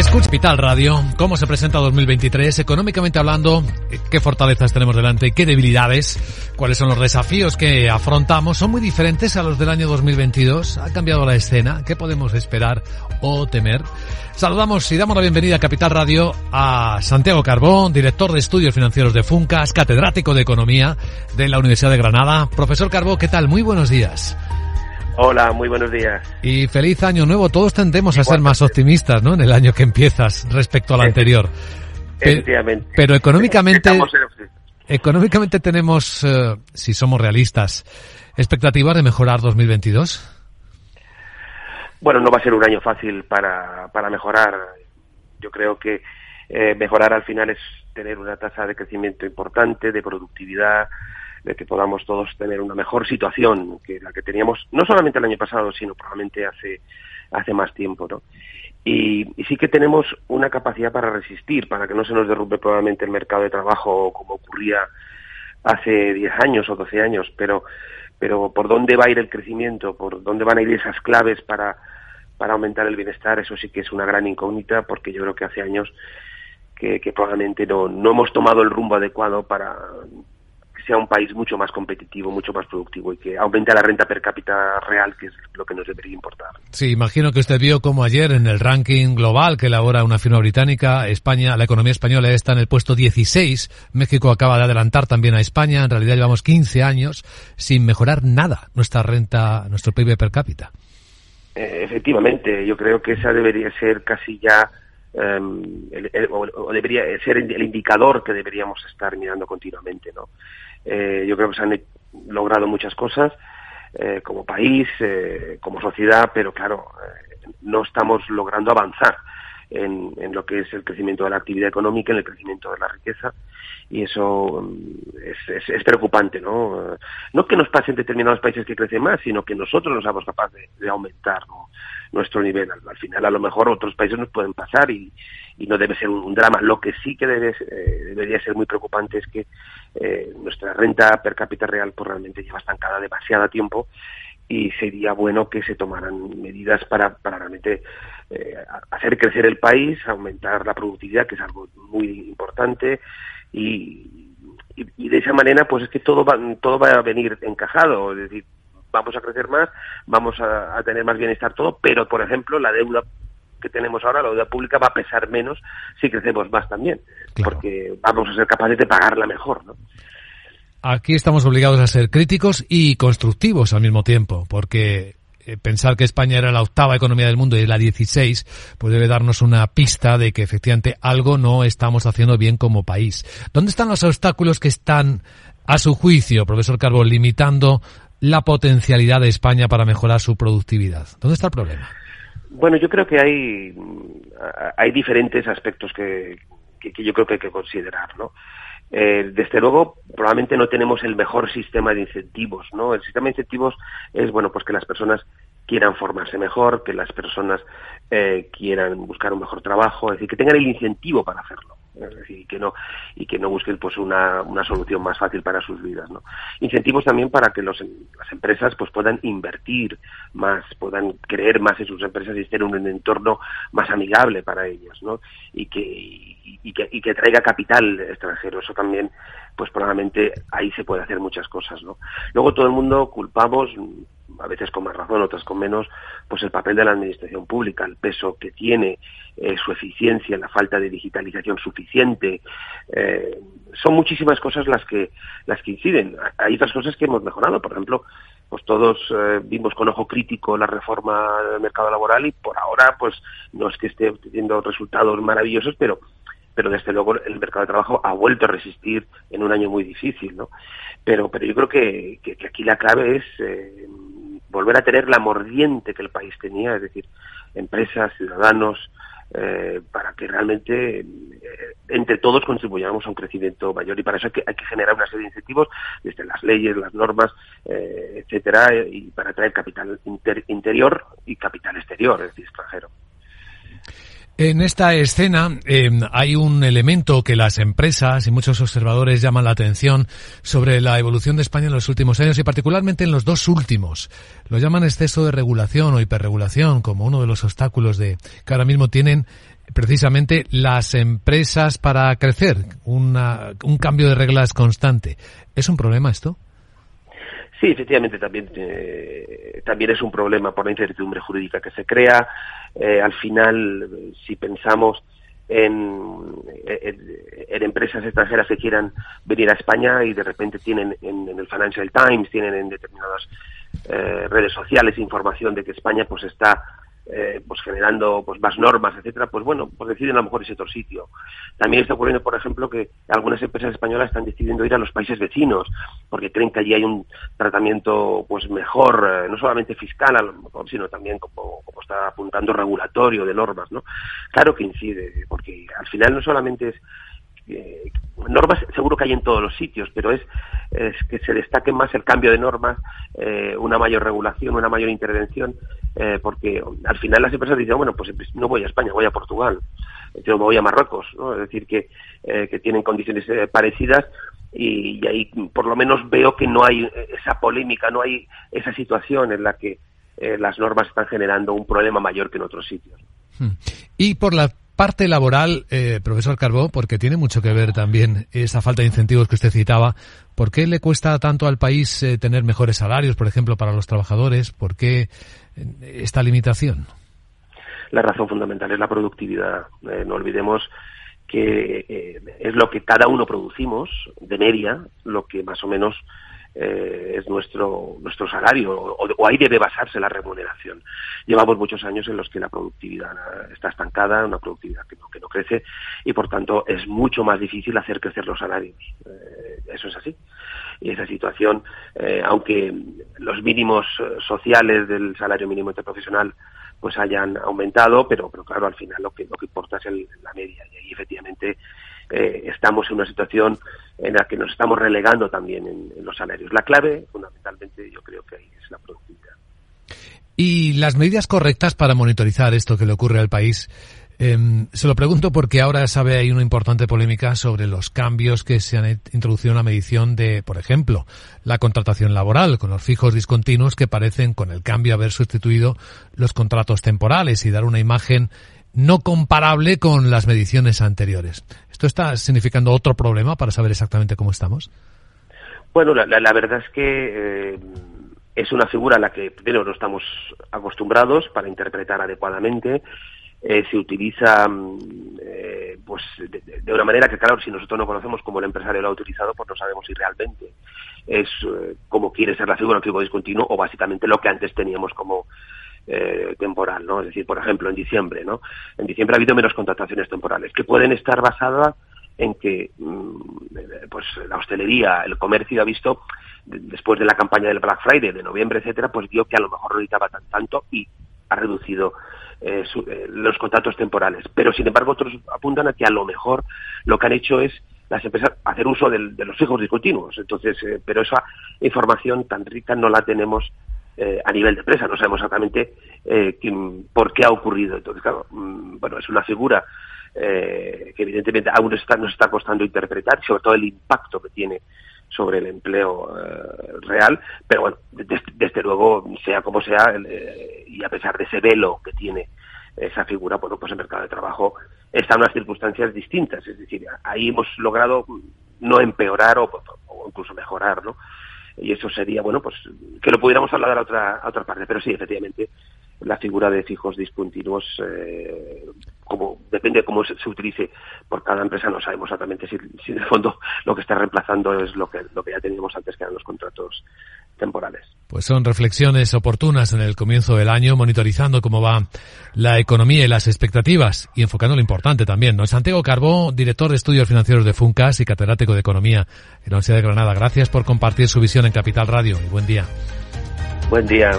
Escucha Capital Radio, cómo se presenta 2023, económicamente hablando, qué fortalezas tenemos delante qué debilidades, cuáles son los desafíos que afrontamos, son muy diferentes a los del año 2022, ha cambiado la escena, qué podemos esperar o temer. Saludamos y damos la bienvenida a Capital Radio a Santiago Carbón, director de estudios financieros de Funcas, catedrático de economía de la Universidad de Granada. Profesor Carbón, ¿qué tal? Muy buenos días. Hola, muy buenos días. Y feliz año nuevo. Todos tendemos a ser más optimistas, ¿no? En el año que empiezas respecto al anterior. Efectivamente. Pero económicamente, económicamente tenemos, eh, si somos realistas, expectativas de mejorar 2022. Bueno, no va a ser un año fácil para, para mejorar. Yo creo que eh, mejorar al final es tener una tasa de crecimiento importante, de productividad, de que podamos todos tener una mejor situación que la que teníamos no solamente el año pasado, sino probablemente hace, hace más tiempo, ¿no? Y, sí que tenemos una capacidad para resistir, para que no se nos derrumbe probablemente el mercado de trabajo como ocurría hace 10 años o 12 años, pero, pero por dónde va a ir el crecimiento, por dónde van a ir esas claves para, para aumentar el bienestar, eso sí que es una gran incógnita, porque yo creo que hace años que, que probablemente no, no hemos tomado el rumbo adecuado para, sea un país mucho más competitivo, mucho más productivo y que aumente la renta per cápita real, que es lo que nos debería importar. Sí, imagino que usted vio como ayer en el ranking global que elabora una firma británica, España, la economía española está en el puesto 16, México acaba de adelantar también a España, en realidad llevamos 15 años sin mejorar nada nuestra renta, nuestro PIB per cápita. Eh, efectivamente, yo creo que esa debería ser casi ya em, o, debería ser el indicador que deberíamos estar mirando continuamente, ¿no? Eh, yo creo que se han logrado muchas cosas eh, como país, eh, como sociedad, pero claro, no estamos logrando avanzar en, en, lo que es el crecimiento de la actividad económica, en el crecimiento de la riqueza, y eso mm, es, es, preocupante, ¿no? No que nos pase en determinados países que crecen más, sino que nosotros no seamos capaces de, aumentar nuestro nivel. Al, final, a lo mejor otros países nos pueden pasar y, y no debe ser un, drama. Lo que sí que debe, eh, debería ser muy preocupante es que eh, nuestra renta per cápita real pues realmente lleva estancada demasiado tiempo y sería bueno que se tomaran medidas para, para realmente eh, hacer crecer el país, aumentar la productividad, que es algo muy importante, y, y, de esa manera pues es que todo va, todo va a venir encajado, es decir, vamos a crecer más, vamos a, a tener más bienestar todo, pero por ejemplo la deuda que tenemos ahora, la deuda pública va a pesar menos si crecemos más también, porque vamos a ser capaces de pagarla mejor, ¿no? Aquí estamos obligados a ser críticos y constructivos al mismo tiempo, porque eh, pensar que España era la octava economía del mundo y la 16, pues debe darnos una pista de que efectivamente algo no estamos haciendo bien como país. ¿Dónde están los obstáculos que están, a su juicio, profesor Carbón, limitando la potencialidad de España para mejorar su productividad? ¿Dónde está el problema? Bueno, yo creo que hay, hay diferentes aspectos que, que, yo creo que hay que considerar, ¿no? Eh, desde luego, probablemente no tenemos el mejor sistema de incentivos, ¿no? El sistema de incentivos es, bueno, pues que las personas quieran formarse mejor, que las personas eh, quieran buscar un mejor trabajo, es decir, que tengan el incentivo para hacerlo decir, que no y que no busquen pues una, una solución más fácil para sus vidas, ¿no? Incentivos también para que los, las empresas pues puedan invertir más, puedan creer más en sus empresas y estén en un entorno más amigable para ellas, ¿no? Y que y, que y que traiga capital extranjero, eso también pues probablemente ahí se puede hacer muchas cosas, ¿no? Luego todo el mundo culpamos a veces con más razón, otras con menos, pues el papel de la administración pública, el peso que tiene, eh, su eficiencia, la falta de digitalización suficiente. Eh, son muchísimas cosas las que, las que inciden. Hay otras cosas que hemos mejorado, por ejemplo, pues todos eh, vimos con ojo crítico la reforma del mercado laboral y por ahora, pues no es que esté teniendo resultados maravillosos, pero pero desde luego el mercado de trabajo ha vuelto a resistir en un año muy difícil, ¿no? Pero, pero yo creo que, que, aquí la clave es volver a tener la mordiente que el país tenía, es decir, empresas, ciudadanos, eh, para que realmente eh, entre todos contribuyamos a un crecimiento mayor y para eso hay que, generar una serie de incentivos desde las leyes, las normas, eh, etcétera, y para atraer capital interior y capital exterior, es decir, extranjero. En esta escena eh, hay un elemento que las empresas y muchos observadores llaman la atención sobre la evolución de España en los últimos años y particularmente en los dos últimos. Lo llaman exceso de regulación o hiperregulación como uno de los obstáculos de que ahora mismo tienen precisamente las empresas para crecer, una, un cambio de reglas constante. ¿Es un problema esto? Sí, efectivamente, también, eh, también es un problema por la incertidumbre jurídica que se crea. Eh, al final, si pensamos en, empresas extranjeras que quieran venir a España y de repente tienen en, en el Financial Times, tienen en determinadas eh, redes sociales información de que España pues está eh, pues generando pues más normas, etcétera, pues bueno, pues deciden a lo mejor ese otro sitio. También está ocurriendo, por ejemplo, que algunas empresas españolas están decidiendo ir a los países vecinos, porque creen que allí hay un tratamiento pues mejor, eh, no solamente fiscal a lo mejor, sino también como, como está apuntando regulatorio de normas, ¿no? Claro que incide, porque al final no solamente es eh, normas seguro que hay en todos los sitios, pero es, es que se destaque más el cambio de normas, eh, una mayor regulación, una mayor intervención, eh, porque al final las empresas dicen, bueno, pues no voy a España, voy a Portugal, me voy a Marruecos, ¿no? es decir, que, que tienen condiciones parecidas y, y, ahí por lo menos veo que no hay esa polémica, no hay esa situación en la que las normas están generando un problema mayor que en otros sitios. Hmm. Y por la parte laboral, eh, profesor Carbó, porque tiene mucho que ver también esa falta de incentivos que usted citaba. ¿Por qué le cuesta tanto al país eh, tener mejores salarios, por ejemplo, para los trabajadores? ¿Por qué eh, esta limitación? La razón fundamental es la productividad. Eh, no olvidemos que eh, es lo que cada uno producimos de media, lo que más o menos eh, es nuestro nuestro salario o, o, ahí debe basarse la remuneración. Llevamos muchos años en los que la productividad está estancada, una productividad que no, que no crece y por tanto es mucho más difícil hacer crecer los salarios. Eh, eso es así. Y esa situación, eh, aunque los mínimos sociales del salario mínimo interprofesional pues hayan aumentado, pero, pero claro, al final lo que, lo que importa es el, la media. Y ahí efectivamente eh, estamos en una situación en la que nos estamos relegando también en, los salarios. La clave, fundamentalmente, yo creo que ahí es la productividad. Y las medidas correctas para monitorizar esto que le ocurre al país. Eh, se lo pregunto porque ahora sabe hay una importante polémica sobre los cambios que se han introducido en la medición de, por ejemplo, la contratación laboral con los fijos discontinuos que parecen con el cambio haber sustituido los contratos temporales y dar una imagen no comparable con las mediciones anteriores. ¿Esto está significando otro problema para saber exactamente cómo estamos? Bueno, la, la, verdad es que eh, es una figura a la que primero no estamos acostumbrados para interpretar adecuadamente. Eh, se utiliza eh, pues de, una manera que claro si nosotros no conocemos cómo el empresario lo ha utilizado pues no sabemos si realmente es eh, como quiere ser la figura del discontinuo o básicamente lo que antes teníamos como eh, temporal, ¿no? Es decir, por ejemplo, en diciembre, ¿no? En diciembre ha habido menos contrataciones temporales que pueden estar basadas en que mmm, pues la hostelería, el comercio ha visto después de la campaña del Black Friday de noviembre, etcétera, pues vio que a lo mejor no necesitaba tan, tanto y ha reducido eh, su, eh, los contratos temporales. Pero sin embargo otros apuntan a que a lo mejor lo que han hecho es las empresas hacer uso del, de los fijos discontinuos. Entonces, eh, pero esa información tan rica no la tenemos eh, a nivel de empresa, no sabemos exactamente eh, quién, por qué ha ocurrido. Entonces, claro, mmm, bueno, es una figura eh, que evidentemente aún está, nos está costando interpretar, sobre todo el impacto que tiene sobre el empleo eh, real, pero bueno, desde, desde, luego, sea como sea, y a pesar de ese velo que tiene esa figura, bueno, pues el mercado de trabajo está en unas circunstancias distintas, es decir, ahí hemos logrado no empeorar o, o incluso mejorar, ¿no? Y eso sería, bueno, pues que lo pudiéramos hablar a otra, a otra parte, pero sí, efectivamente, la figura de fijos discontinuos, eh, como depende de cómo se, se, utilice por cada empresa, no sabemos exactamente si, si de fondo lo que está reemplazando es lo que, lo que ya teníamos antes, que eran los contratos temporales. Pues son reflexiones oportunas en el comienzo del año, monitorizando cómo va la economía y las expectativas y enfocando lo importante también. ¿no? Santiago Carbó, director de estudios financieros de Funcas y catedrático de Economía en la Universidad de Granada. Gracias por compartir su visión en Capital Radio y buen día. Buen día.